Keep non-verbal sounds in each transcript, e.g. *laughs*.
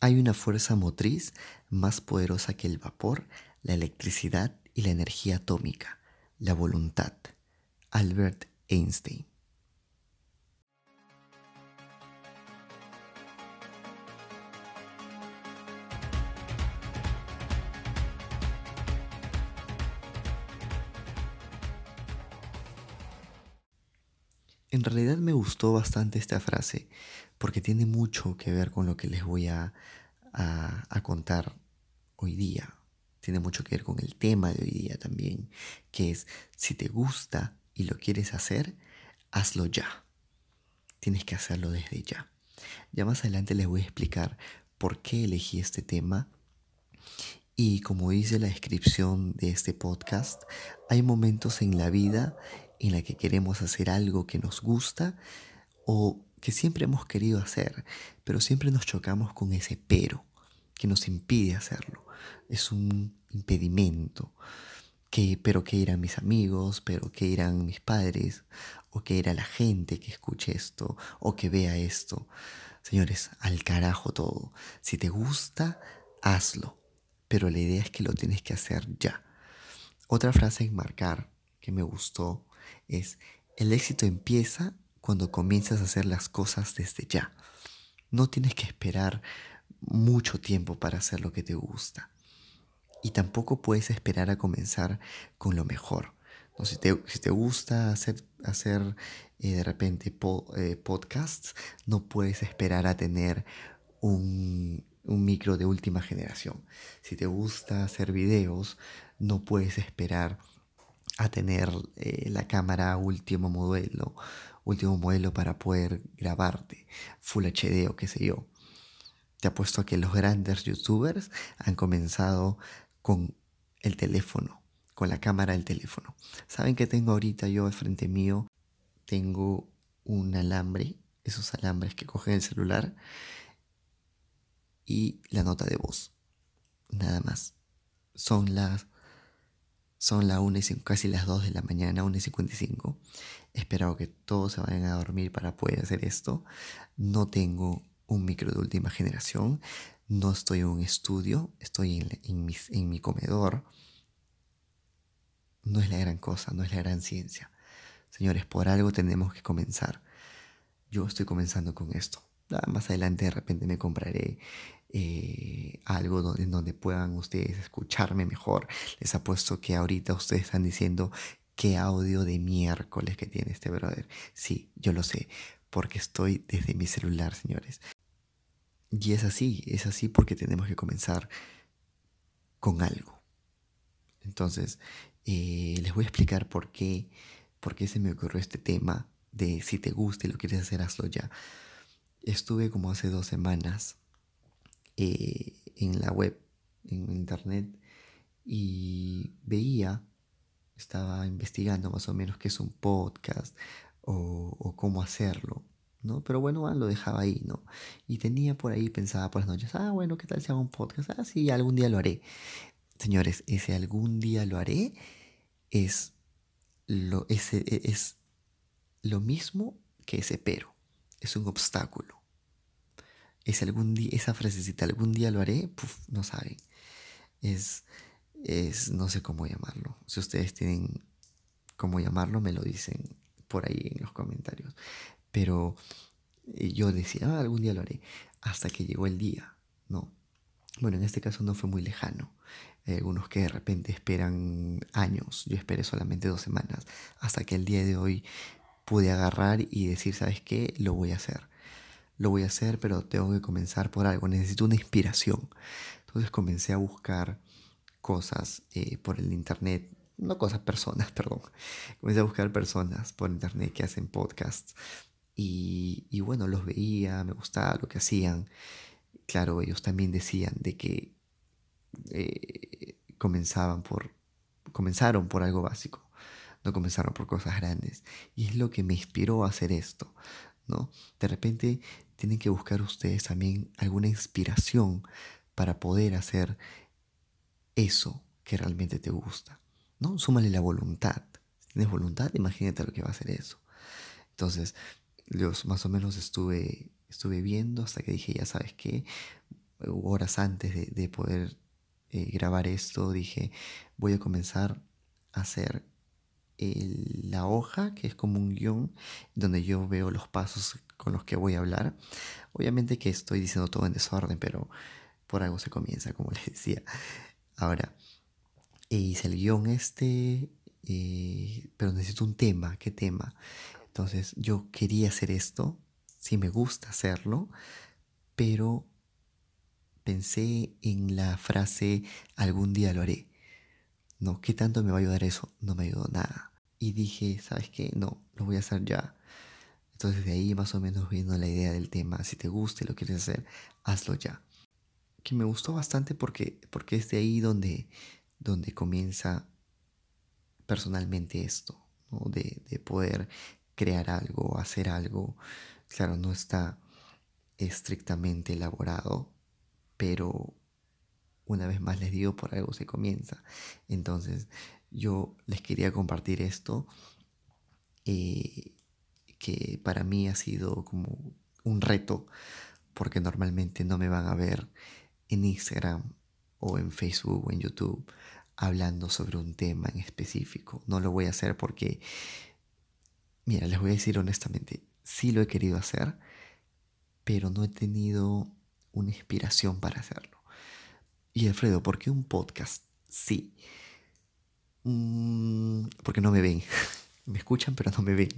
Hay una fuerza motriz más poderosa que el vapor, la electricidad y la energía atómica, la voluntad. Albert Einstein. En realidad me gustó bastante esta frase porque tiene mucho que ver con lo que les voy a, contar hoy día. Tiene mucho que ver con el tema de hoy día también, que es si te gusta y lo quieres hacer, hazlo ya. Tienes que hacerlo desde ya. Ya más adelante les voy a explicar por qué elegí este tema. Y como dice la descripción de este podcast, hay momentos en la vida en la que queremos hacer algo que nos gusta o que siempre hemos querido hacer, pero siempre nos chocamos con ese pero que nos impide hacerlo. Es un impedimento. Que, pero qué irán mis amigos, pero qué irán mis padres, o qué irá la gente que escuche esto, o que vea esto. Señores, al carajo todo. Si te gusta, hazlo. Pero la idea es que lo tienes que hacer ya. Otra frase en marcar que me gustó es, el éxito empieza cuando comienzas a hacer las cosas desde ya. No tienes que esperar mucho tiempo para hacer lo que te gusta. Y tampoco puedes esperar a comenzar con lo mejor. No, si, te, gusta hacer, hacer eh, de repente eh, podcasts, no puedes esperar a tener un, un micro de última generación. Si te gusta hacer videos, no puedes esperar a tener eh, la cámara último modelo, último modelo para poder grabarte, Full HD o qué sé yo. Te apuesto a que los grandes youtubers han comenzado con el teléfono, con la cámara del teléfono. ¿Saben qué tengo ahorita yo al frente mío? Tengo un alambre, esos alambres que cogen el celular y la nota de voz. Nada más. Son las son las 1 y casi las 2 de la mañana, 1 y 55. Espero que todos se vayan a dormir para poder hacer esto. No tengo un micro de última generación. No estoy en un estudio. Estoy en, mi comedor. No es la gran cosa, no es la gran ciencia. Señores, por algo tenemos que comenzar. Yo estoy comenzando con esto. Más adelante de repente me compraré eh, algo donde, en donde puedan ustedes escucharme mejor. Les apuesto que ahorita ustedes están diciendo qué audio de miércoles que tiene este brother. Sí, yo lo sé, porque estoy desde mi celular, señores. Y es así, es así porque tenemos que comenzar con algo. Entonces, eh, les voy a explicar por qué, por qué se me ocurrió este tema de si te gusta y lo quieres hacer, hazlo ya. Estuve como hace dos semanas eh, en la web, en internet, y veía, estaba investigando más o menos qué es un podcast o, cómo hacerlo. ¿no? Pero bueno, lo dejaba ahí, ¿no? Y tenía por ahí, pensaba por las noches, ah, bueno, ¿qué tal si hago un podcast? Ah, sí, algún día lo haré. Señores, ese algún día lo haré es lo, e, es lo mismo que ese pero. Es un obstáculo algún día, esa frasecita, algún día lo haré, no saben. Es, es, no sé cómo llamarlo. Si ustedes tienen cómo llamarlo, me lo dicen por ahí en los comentarios. Pero eh, yo decía, ah, algún día lo haré, hasta que llegó el día, ¿no? Bueno, en este caso no fue muy lejano. Hay algunos que de repente esperan años, yo esperé solamente dos semanas, hasta que el día de hoy pude agarrar y decir, ¿sabes qué? Lo voy a hacer lo voy a hacer, pero tengo que comenzar por algo, necesito una inspiración. Entonces comencé a buscar cosas eh, por el internet, no cosas, personas, *laughs* perdón. Comencé a buscar personas por internet que hacen podcasts y, y bueno, los veía, me gustaba lo que hacían. Claro, ellos también decían de que eh, comenzaban por, comenzaron por algo básico no comenzaron por cosas grandes. Y es lo que me inspiró a hacer esto, ¿no? De repente tienen que buscar ustedes también alguna inspiración para poder hacer eso que realmente te gusta. ¿no? Súmale la voluntad. Si tienes voluntad, imagínate lo que va a hacer eso. Entonces, los más o menos estuve, estuve viendo hasta que dije, ya sabes qué, horas antes de, poder eh, grabar esto, dije, voy a comenzar a hacer la hoja, que es como un guion, donde yo veo los pasos con los que voy a hablar. Obviamente que estoy diciendo todo en desorden, pero por algo se comienza, como *laughs* les decía. Ahora, hice el guion este, eh, pero necesito un tema. ¿Qué tema? Entonces yo quería hacer esto, sí me gusta hacerlo, pero pensé en la frase algún día lo haré. No, ¿qué tanto me va a ayudar eso? No me ayudó nada. Y dije, ¿sabes qué? No, lo voy a hacer ya. Entonces de ahí más o menos viendo la idea del tema. Si te gusta y lo quieres hacer, hazlo ya. Que me gustó bastante porque, porque es de ahí donde, donde comienza personalmente esto, de, de poder crear algo, hacer algo. Claro, no está estrictamente elaborado, pero una vez más les digo, por algo se comienza. Entonces, yo les quería compartir esto, eh, que para mí ha sido como un reto, porque normalmente no me van a ver en Instagram o en Facebook o en YouTube hablando sobre un tema en específico. No lo voy a hacer porque, mira, les voy a decir honestamente, sí lo he querido hacer, pero no he tenido una inspiración para hacerlo. Y Alfredo, ¿por qué un podcast? Sí. Mm, porque no me ven. *laughs* me escuchan, pero no me ven.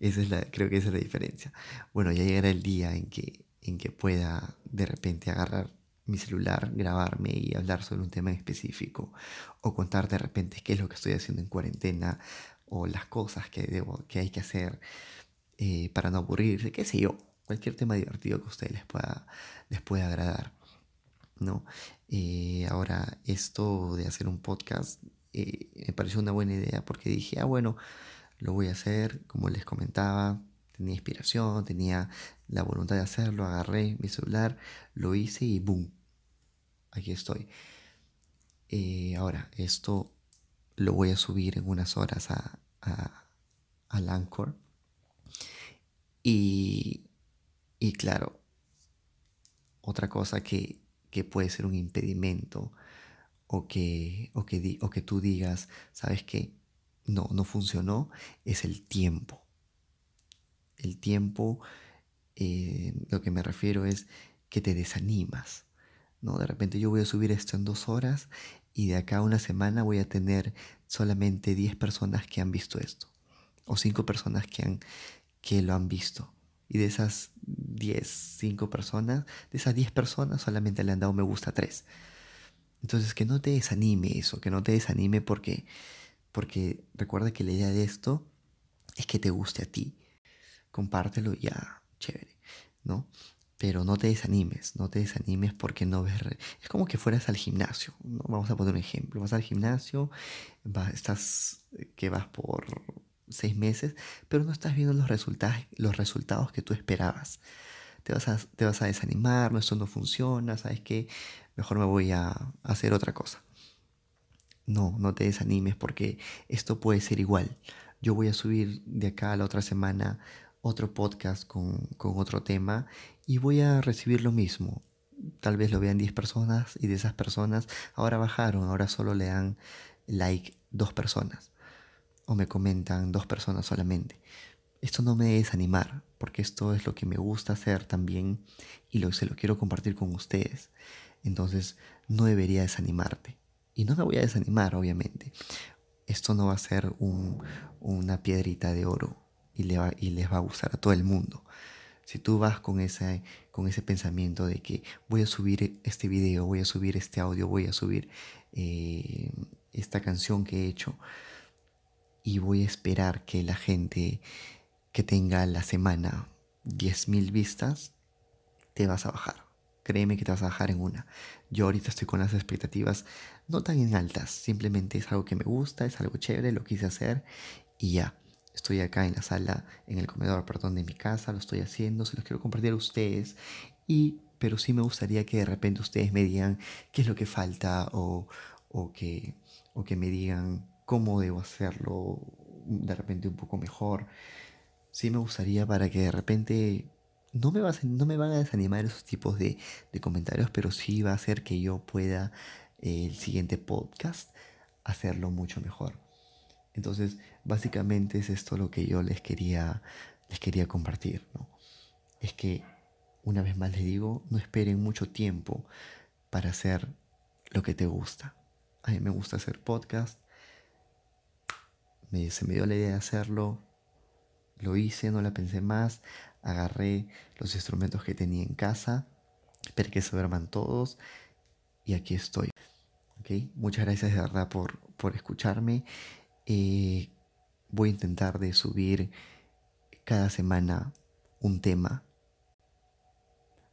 Esa es la, creo que esa es la diferencia. Bueno, ya llegará el día en que, en que pueda de repente agarrar mi celular, grabarme y hablar sobre un tema en específico. O contar de repente qué es lo que estoy haciendo en cuarentena. O las cosas que, debo, que hay que hacer eh, para no aburrirse. Qué sé yo cualquier tema divertido que a ustedes les pueda, les pueda agradar. ¿no? Eh, ahora, esto de hacer un podcast eh, me pareció una buena idea porque dije, ah, bueno, lo voy a hacer, como les comentaba, tenía inspiración, tenía la voluntad de hacerlo, agarré mi celular, lo hice y ¡boom! Aquí estoy. Eh, ahora, esto lo voy a subir en unas horas a, a, al Anchor. Y y claro, otra cosa que, puede ser un impedimento o que, o que, o que tú digas, ¿sabes qué? No, no funcionó, es el tiempo. El tiempo, eh, lo que me refiero es que te desanimas. ¿no? De repente yo voy a subir esto en dos horas y de acá a una semana voy a tener solamente 10 personas que han visto esto. O 5 personas que, han, que lo han visto. Y de esas 10, 5 personas, de esas 10 personas solamente le han dado me gusta 3. Entonces que no te desanime eso, que no te desanime porque, porque recuerda que la idea de esto es que te guste a ti. Compártelo ya, chévere, ¿no? Pero no te desanimes, no te desanimes porque no ves... Es como que fueras al gimnasio, ¿no? Vamos a poner un ejemplo. Vas al gimnasio, estás que vas por seis meses, pero no estás viendo los, resultados, los resultados que tú esperabas. Te vas, a, te vas a desanimar, no, esto no funciona, ¿sabes qué? Mejor me voy a, hacer otra cosa. No, no te desanimes porque esto puede ser igual. Yo voy a subir de acá a la otra semana otro podcast con, con otro tema y voy a recibir lo mismo. Tal vez lo vean 10 personas y de esas personas ahora bajaron, ahora solo le dan like dos personas o me comentan dos personas solamente. Esto no me debe desanimar, porque esto es lo que me gusta hacer también y lo, se lo quiero compartir con ustedes. Entonces no debería desanimarte. Y no me voy a desanimar, obviamente. Esto no va a ser una piedrita de oro y, le y les va a gustar a todo el mundo. Si tú vas con ese, con ese pensamiento de que voy a subir este video, voy a subir este audio, voy a subir eh, esta canción que he hecho, y voy a esperar que la gente que tenga la semana 10.000 vistas, te vas a bajar. Créeme que te vas a bajar en una. Yo ahorita estoy con las expectativas no tan en altas, simplemente es algo que me gusta, es algo chévere, lo quise hacer y ya. Estoy acá en la sala, en el comedor, perdón, de mi casa, lo estoy haciendo, se los quiero compartir a ustedes y pero sí me gustaría que de repente ustedes me digan qué es lo que falta o, o que, o que me digan cómo debo hacerlo de repente un poco mejor. Sí me gustaría para que de repente no me, no me van a desanimar esos tipos de, comentarios, pero sí va a hacer que yo pueda eh, el siguiente podcast hacerlo mucho mejor. Entonces, básicamente es esto lo que yo les quería, les quería compartir. ¿no? Es que, una vez más les digo, no esperen mucho tiempo para hacer lo que te gusta. A mí me gusta hacer podcast. Me, se me dio la idea de hacerlo. Lo hice, no la pensé más agarré los instrumentos que tenía en casa, esperé que se duerman todos y aquí estoy. Muchas gracias de verdad por, por escucharme. Eh, voy a intentar de subir cada semana un tema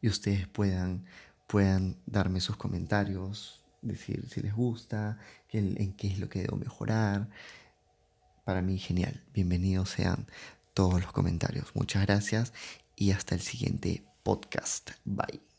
y ustedes puedan, puedan darme sus comentarios, decir si les gusta, en qué es lo que debo mejorar. Para mí genial. Bienvenidos sean todos los comentarios. Muchas gracias y hasta el siguiente podcast. Bye.